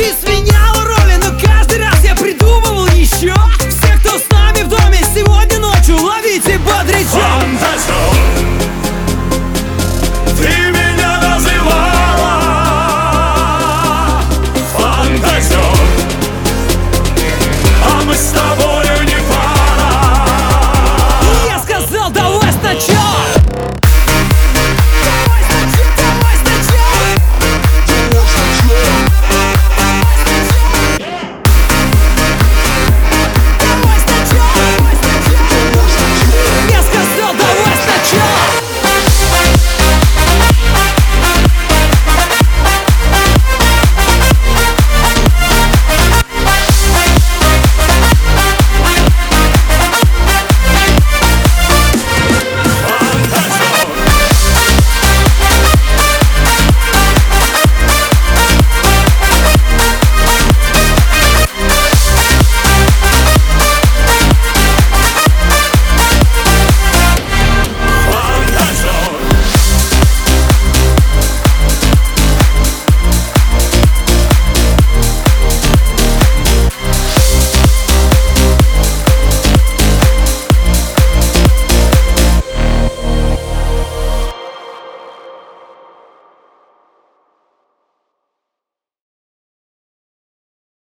ты свет